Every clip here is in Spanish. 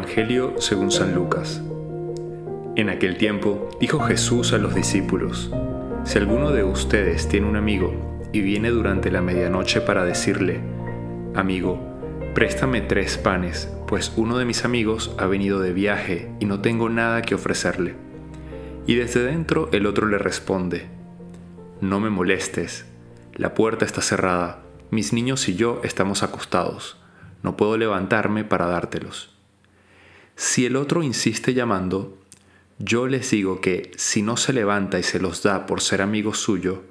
Evangelio según San Lucas. En aquel tiempo dijo Jesús a los discípulos, Si alguno de ustedes tiene un amigo y viene durante la medianoche para decirle, Amigo, préstame tres panes, pues uno de mis amigos ha venido de viaje y no tengo nada que ofrecerle. Y desde dentro el otro le responde, No me molestes, la puerta está cerrada, mis niños y yo estamos acostados, no puedo levantarme para dártelos. Si el otro insiste llamando, yo les digo que si no se levanta y se los da por ser amigo suyo,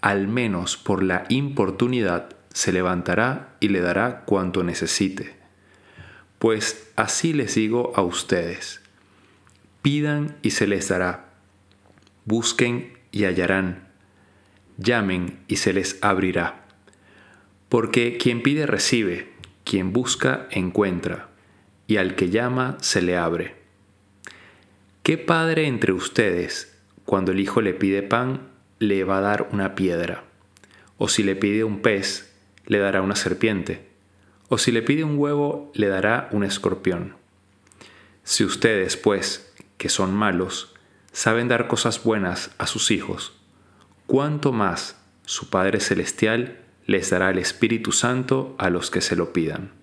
al menos por la importunidad se levantará y le dará cuanto necesite. Pues así les digo a ustedes, pidan y se les dará, busquen y hallarán, llamen y se les abrirá. Porque quien pide recibe, quien busca encuentra, y al que llama se le abre. ¿Qué padre entre ustedes, cuando el hijo le pide pan, le va a dar una piedra? ¿O si le pide un pez, le dará una serpiente? ¿O si le pide un huevo, le dará un escorpión? Si ustedes, pues, que son malos, saben dar cosas buenas a sus hijos, ¿cuánto más su Padre Celestial les dará el Espíritu Santo a los que se lo pidan?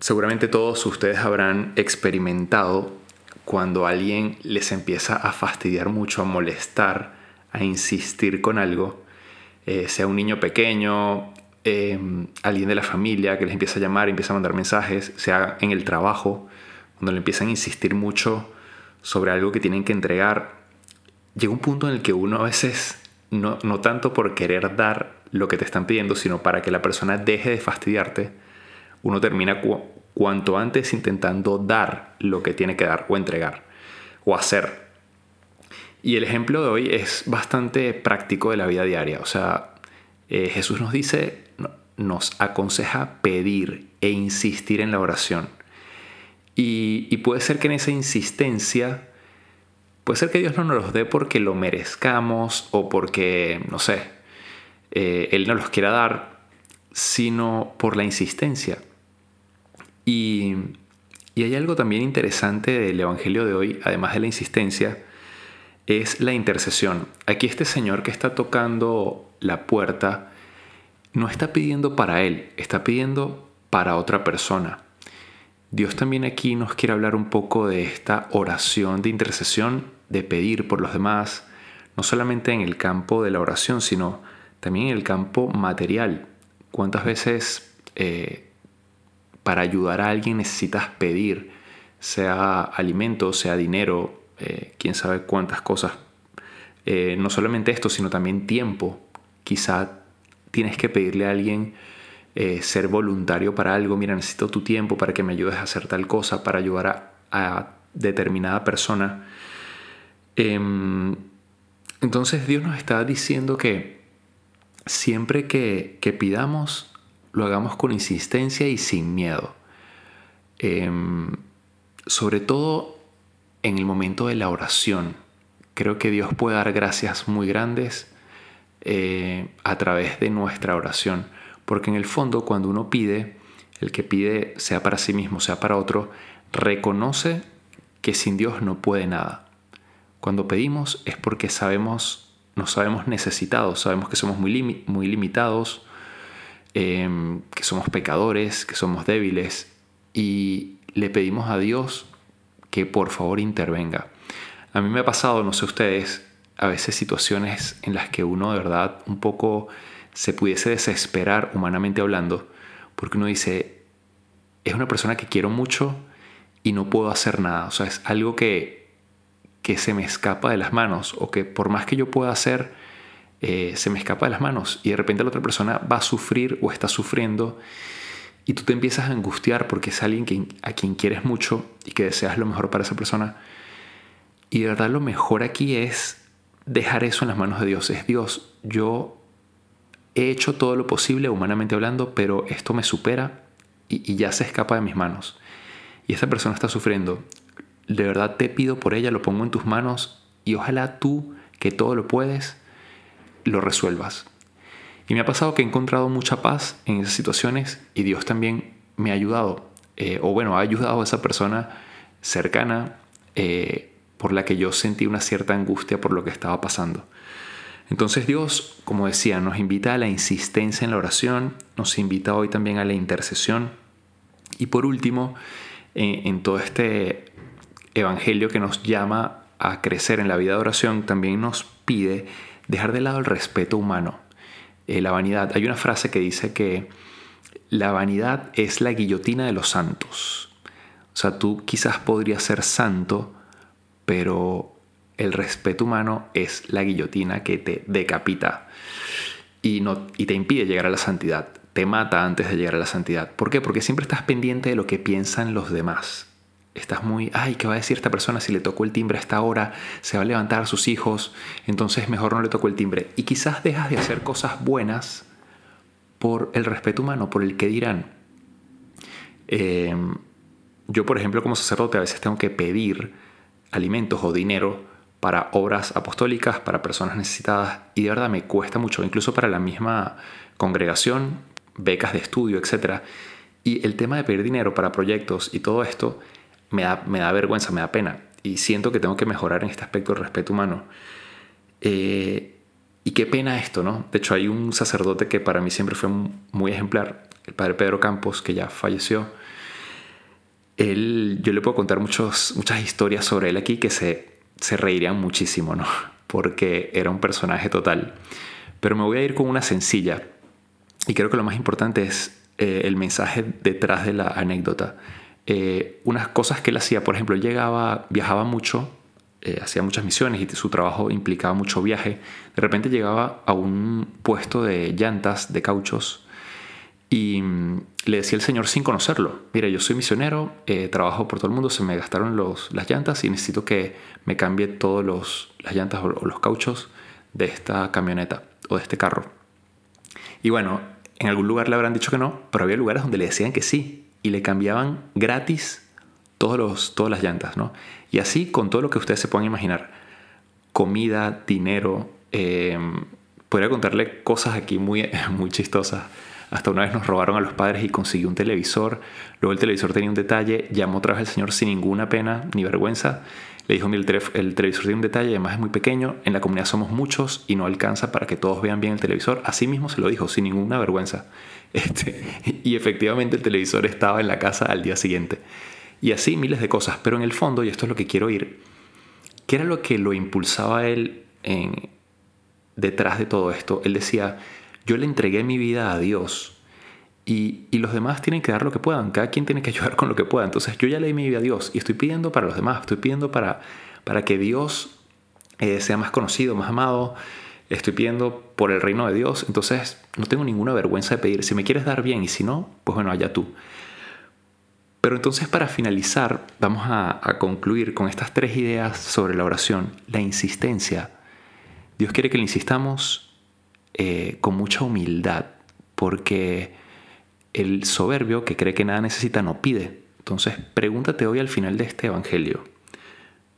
Seguramente todos ustedes habrán experimentado cuando alguien les empieza a fastidiar mucho, a molestar, a insistir con algo, eh, sea un niño pequeño, em, alguien de la familia que les empieza a llamar, empieza a mandar mensajes, sea en el trabajo, cuando le empiezan a insistir mucho sobre algo que tienen que entregar, llega un punto en el que uno a veces, no, no tanto por querer dar lo que te están pidiendo, sino para que la persona deje de fastidiarte, uno termina cuanto antes intentando dar lo que tiene que dar o entregar o hacer. Y el ejemplo de hoy es bastante práctico de la vida diaria. O sea, eh, Jesús nos dice, nos aconseja pedir e insistir en la oración. Y, puede ser que en esa insistencia, puede ser que Dios no nos los dé porque lo merezcamos o porque, no sé, eh, Él no los quiera dar, sino por la insistencia. Y, hay algo también interesante del Evangelio de hoy, además de la insistencia, es la intercesión. Aquí este Señor que está tocando la puerta no está pidiendo para Él, está pidiendo para otra persona. Dios también aquí nos quiere hablar un poco de esta oración de intercesión, de pedir por los demás, no solamente en el campo de la oración, sino también en el campo material. ¿Cuántas veces eh, para ayudar a alguien necesitas pedir, sea alimento, sea dinero, eh, quién sabe cuántas cosas. Eh, no solamente esto, sino también tiempo. Quizá tienes que pedirle a alguien eh, ser voluntario para algo. Mira, necesito tu tiempo para que me ayudes a hacer tal cosa, para ayudar a, determinada persona. Em, entonces Dios nos está diciendo que siempre que, que pidamos, lo hagamos con insistencia y sin miedo. Em, sobre todo en el momento de la oración. Creo que Dios puede dar gracias muy grandes eh, a través de nuestra oración. Porque en el fondo cuando uno pide, el que pide sea para sí mismo, sea para otro, reconoce que sin Dios no puede nada. Cuando pedimos es porque sabemos, nos sabemos necesitados, sabemos que somos muy, muy limitados, Em, que somos pecadores, que somos débiles y le pedimos a Dios que por favor intervenga. A mí me ha pasado, no sé ustedes, a veces situaciones en las que uno de verdad un poco se pudiese desesperar humanamente hablando, porque uno dice, es una persona que quiero mucho y no puedo hacer nada. O sea, es algo que, que se me escapa de las manos o que por más que yo pueda hacer, eh, se me escapa de las manos y de repente la otra persona va a sufrir o está sufriendo y tú te empiezas a angustiar porque es alguien a quien quieres mucho y que deseas lo mejor para esa persona. Y de verdad lo mejor aquí es dejar eso en las manos de Dios. Es Dios, yo he hecho todo lo posible humanamente hablando, pero esto me supera y, y ya se escapa de mis manos. Y esta persona está sufriendo. De verdad te pido por ella, lo pongo en tus manos y ojalá tú, que todo lo puedes, lo resuelvas. Y me ha pasado que he encontrado mucha paz en esas situaciones y Dios también me ha ayudado, eh, o bueno, ha ayudado a esa persona cercana eh, por la que yo sentí una cierta angustia por lo que estaba pasando. Entonces Dios, como decía, nos invita a la insistencia en la oración, nos invita hoy también a la intercesión y por último, en todo este evangelio que nos llama a crecer en la vida de oración, también nos pide dejar de lado el respeto humano, eh, la vanidad. Hay una frase que dice que la vanidad es la guillotina de los santos. O sea, tú quizás podrías ser santo, pero el respeto humano es la guillotina que te decapita y, no, y te impide llegar a la santidad. Te mata antes de llegar a la santidad. ¿Por qué? Porque siempre estás pendiente de lo que piensan los demás. Estás muy, ay, ¿qué va a decir esta persona si le tocó el timbre a esta hora? Se va a levantar sus hijos, entonces mejor no le tocó el timbre. Y quizás dejas de hacer cosas buenas por el respeto humano, por el que dirán. Em, yo, por ejemplo, como sacerdote a veces tengo que pedir alimentos o dinero para obras apostólicas, para personas necesitadas, y de verdad me cuesta mucho, incluso para la misma congregación, becas de estudio, etc. Y el tema de pedir dinero para proyectos y todo esto me da, me da vergüenza, me da pena. Y siento que tengo que mejorar en este aspecto del respeto humano. Eh, y qué pena esto, ¿no? De hecho, hay un sacerdote que para mí siempre fue muy ejemplar, el padre Pedro Campos, que ya falleció. Él, yo le puedo contar muchos, muchas historias sobre él aquí que se, se reirían muchísimo, ¿no? Porque era un personaje total. Pero me voy a ir con una sencilla. Y creo que lo más importante es eh, el mensaje detrás de la anécdota. Eh, unas cosas que él hacía, por ejemplo, llegaba, viajaba mucho, eh, hacía muchas misiones y su trabajo implicaba mucho viaje. De repente llegaba a un puesto de llantas, de cauchos, y mm, le decía el Señor sin conocerlo, mira, yo soy misionero, eh, trabajo por todo el mundo, se me gastaron los, las llantas y necesito que me cambie todas las llantas o los cauchos de esta camioneta o de este carro. Y bueno, en algún lugar le habrán dicho que no, pero había lugares donde le decían que sí y le cambiaban gratis todos los, todas las llantas, ¿no? Y así con todo lo que ustedes se puedan imaginar. Comida, dinero. Em, podría contarle cosas aquí muy, muy chistosas. Hasta una vez nos robaron a los padres y consiguió un televisor. Luego el televisor tenía un detalle. Llamó otra vez al señor sin ninguna pena ni vergüenza. Le dijo, mira, el, televisor tiene un detalle, además es muy pequeño. En la comunidad somos muchos y no alcanza para que todos vean bien el televisor. Así mismo se lo dijo, sin ninguna vergüenza. Este, y efectivamente el televisor estaba en la casa al día siguiente. Y así miles de cosas. Pero en el fondo, y esto es lo que quiero oír, ¿qué era lo que lo impulsaba él en, detrás de todo esto? Él decía, yo le entregué mi vida a Dios y, los demás tienen que dar lo que puedan. Cada quien tiene que ayudar con lo que pueda. Entonces yo ya le di mi vida a Dios y estoy pidiendo para los demás. Estoy pidiendo para, para que Dios eh, sea más conocido, más amado estoy pidiendo por el reino de Dios, entonces no tengo ninguna vergüenza de pedir. Si me quieres dar bien y si no, pues bueno, allá tú. Pero entonces para finalizar, vamos a, concluir con estas tres ideas sobre la oración. La insistencia. Dios quiere que le insistamos eh, con mucha humildad, porque el soberbio que cree que nada necesita no pide. Entonces pregúntate hoy al final de este Evangelio,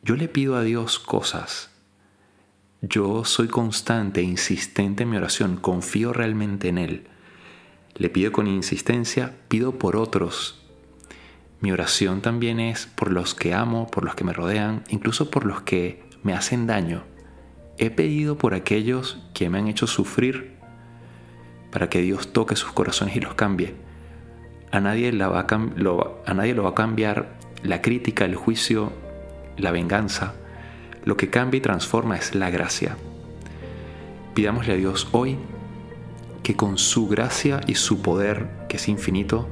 yo le pido a Dios cosas yo soy constante e insistente en mi oración, confío realmente en Él. Le pido con insistencia, pido por otros. Mi oración también es por los que amo, por los que me rodean, incluso por los que me hacen daño. He pedido por aquellos que me han hecho sufrir para que Dios toque sus corazones y los cambie. A nadie, va a, a nadie lo va a cambiar la crítica, el juicio, la venganza. Lo que cambia y transforma es la gracia. Pidámosle a Dios hoy que con su gracia y su poder, que es infinito,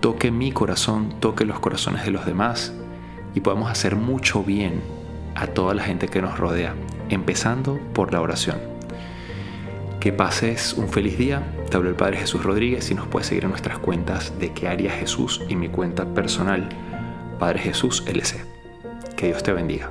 toque mi corazón, toque los corazones de los demás y podamos hacer mucho bien a toda la gente que nos rodea, empezando por la oración. Que pases un feliz día. Te hablo el Padre Jesús Rodríguez y nos puedes seguir en nuestras cuentas de que haría Jesús y mi cuenta personal, Padre Jesús LC. Que Dios te bendiga.